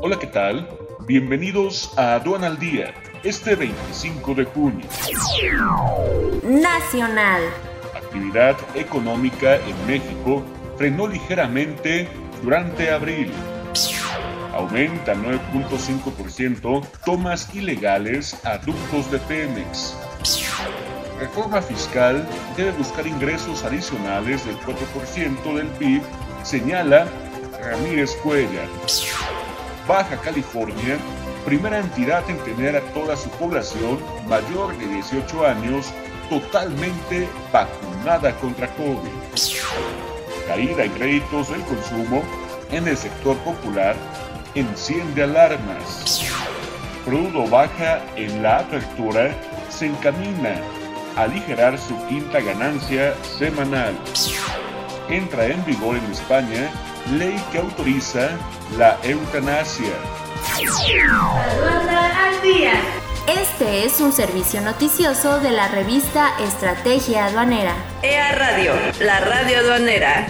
Hola, ¿qué tal? Bienvenidos a Aduana al Día, este 25 de junio. Nacional. Actividad económica en México frenó ligeramente durante abril. Aumenta 9.5% tomas ilegales a ductos de Pemex. Reforma fiscal debe buscar ingresos adicionales del 4% del PIB, señala Ramírez Cuella. Baja California, primera entidad en tener a toda su población mayor de 18 años totalmente vacunada contra COVID. Caída en créditos del consumo en el sector popular enciende alarmas. Crudo baja en la apertura, se encamina a aligerar su quinta ganancia semanal. Entra en vigor en España ley que autoriza la eutanasia. al día. Este es un servicio noticioso de la revista Estrategia Aduanera. EA Radio, la radio aduanera.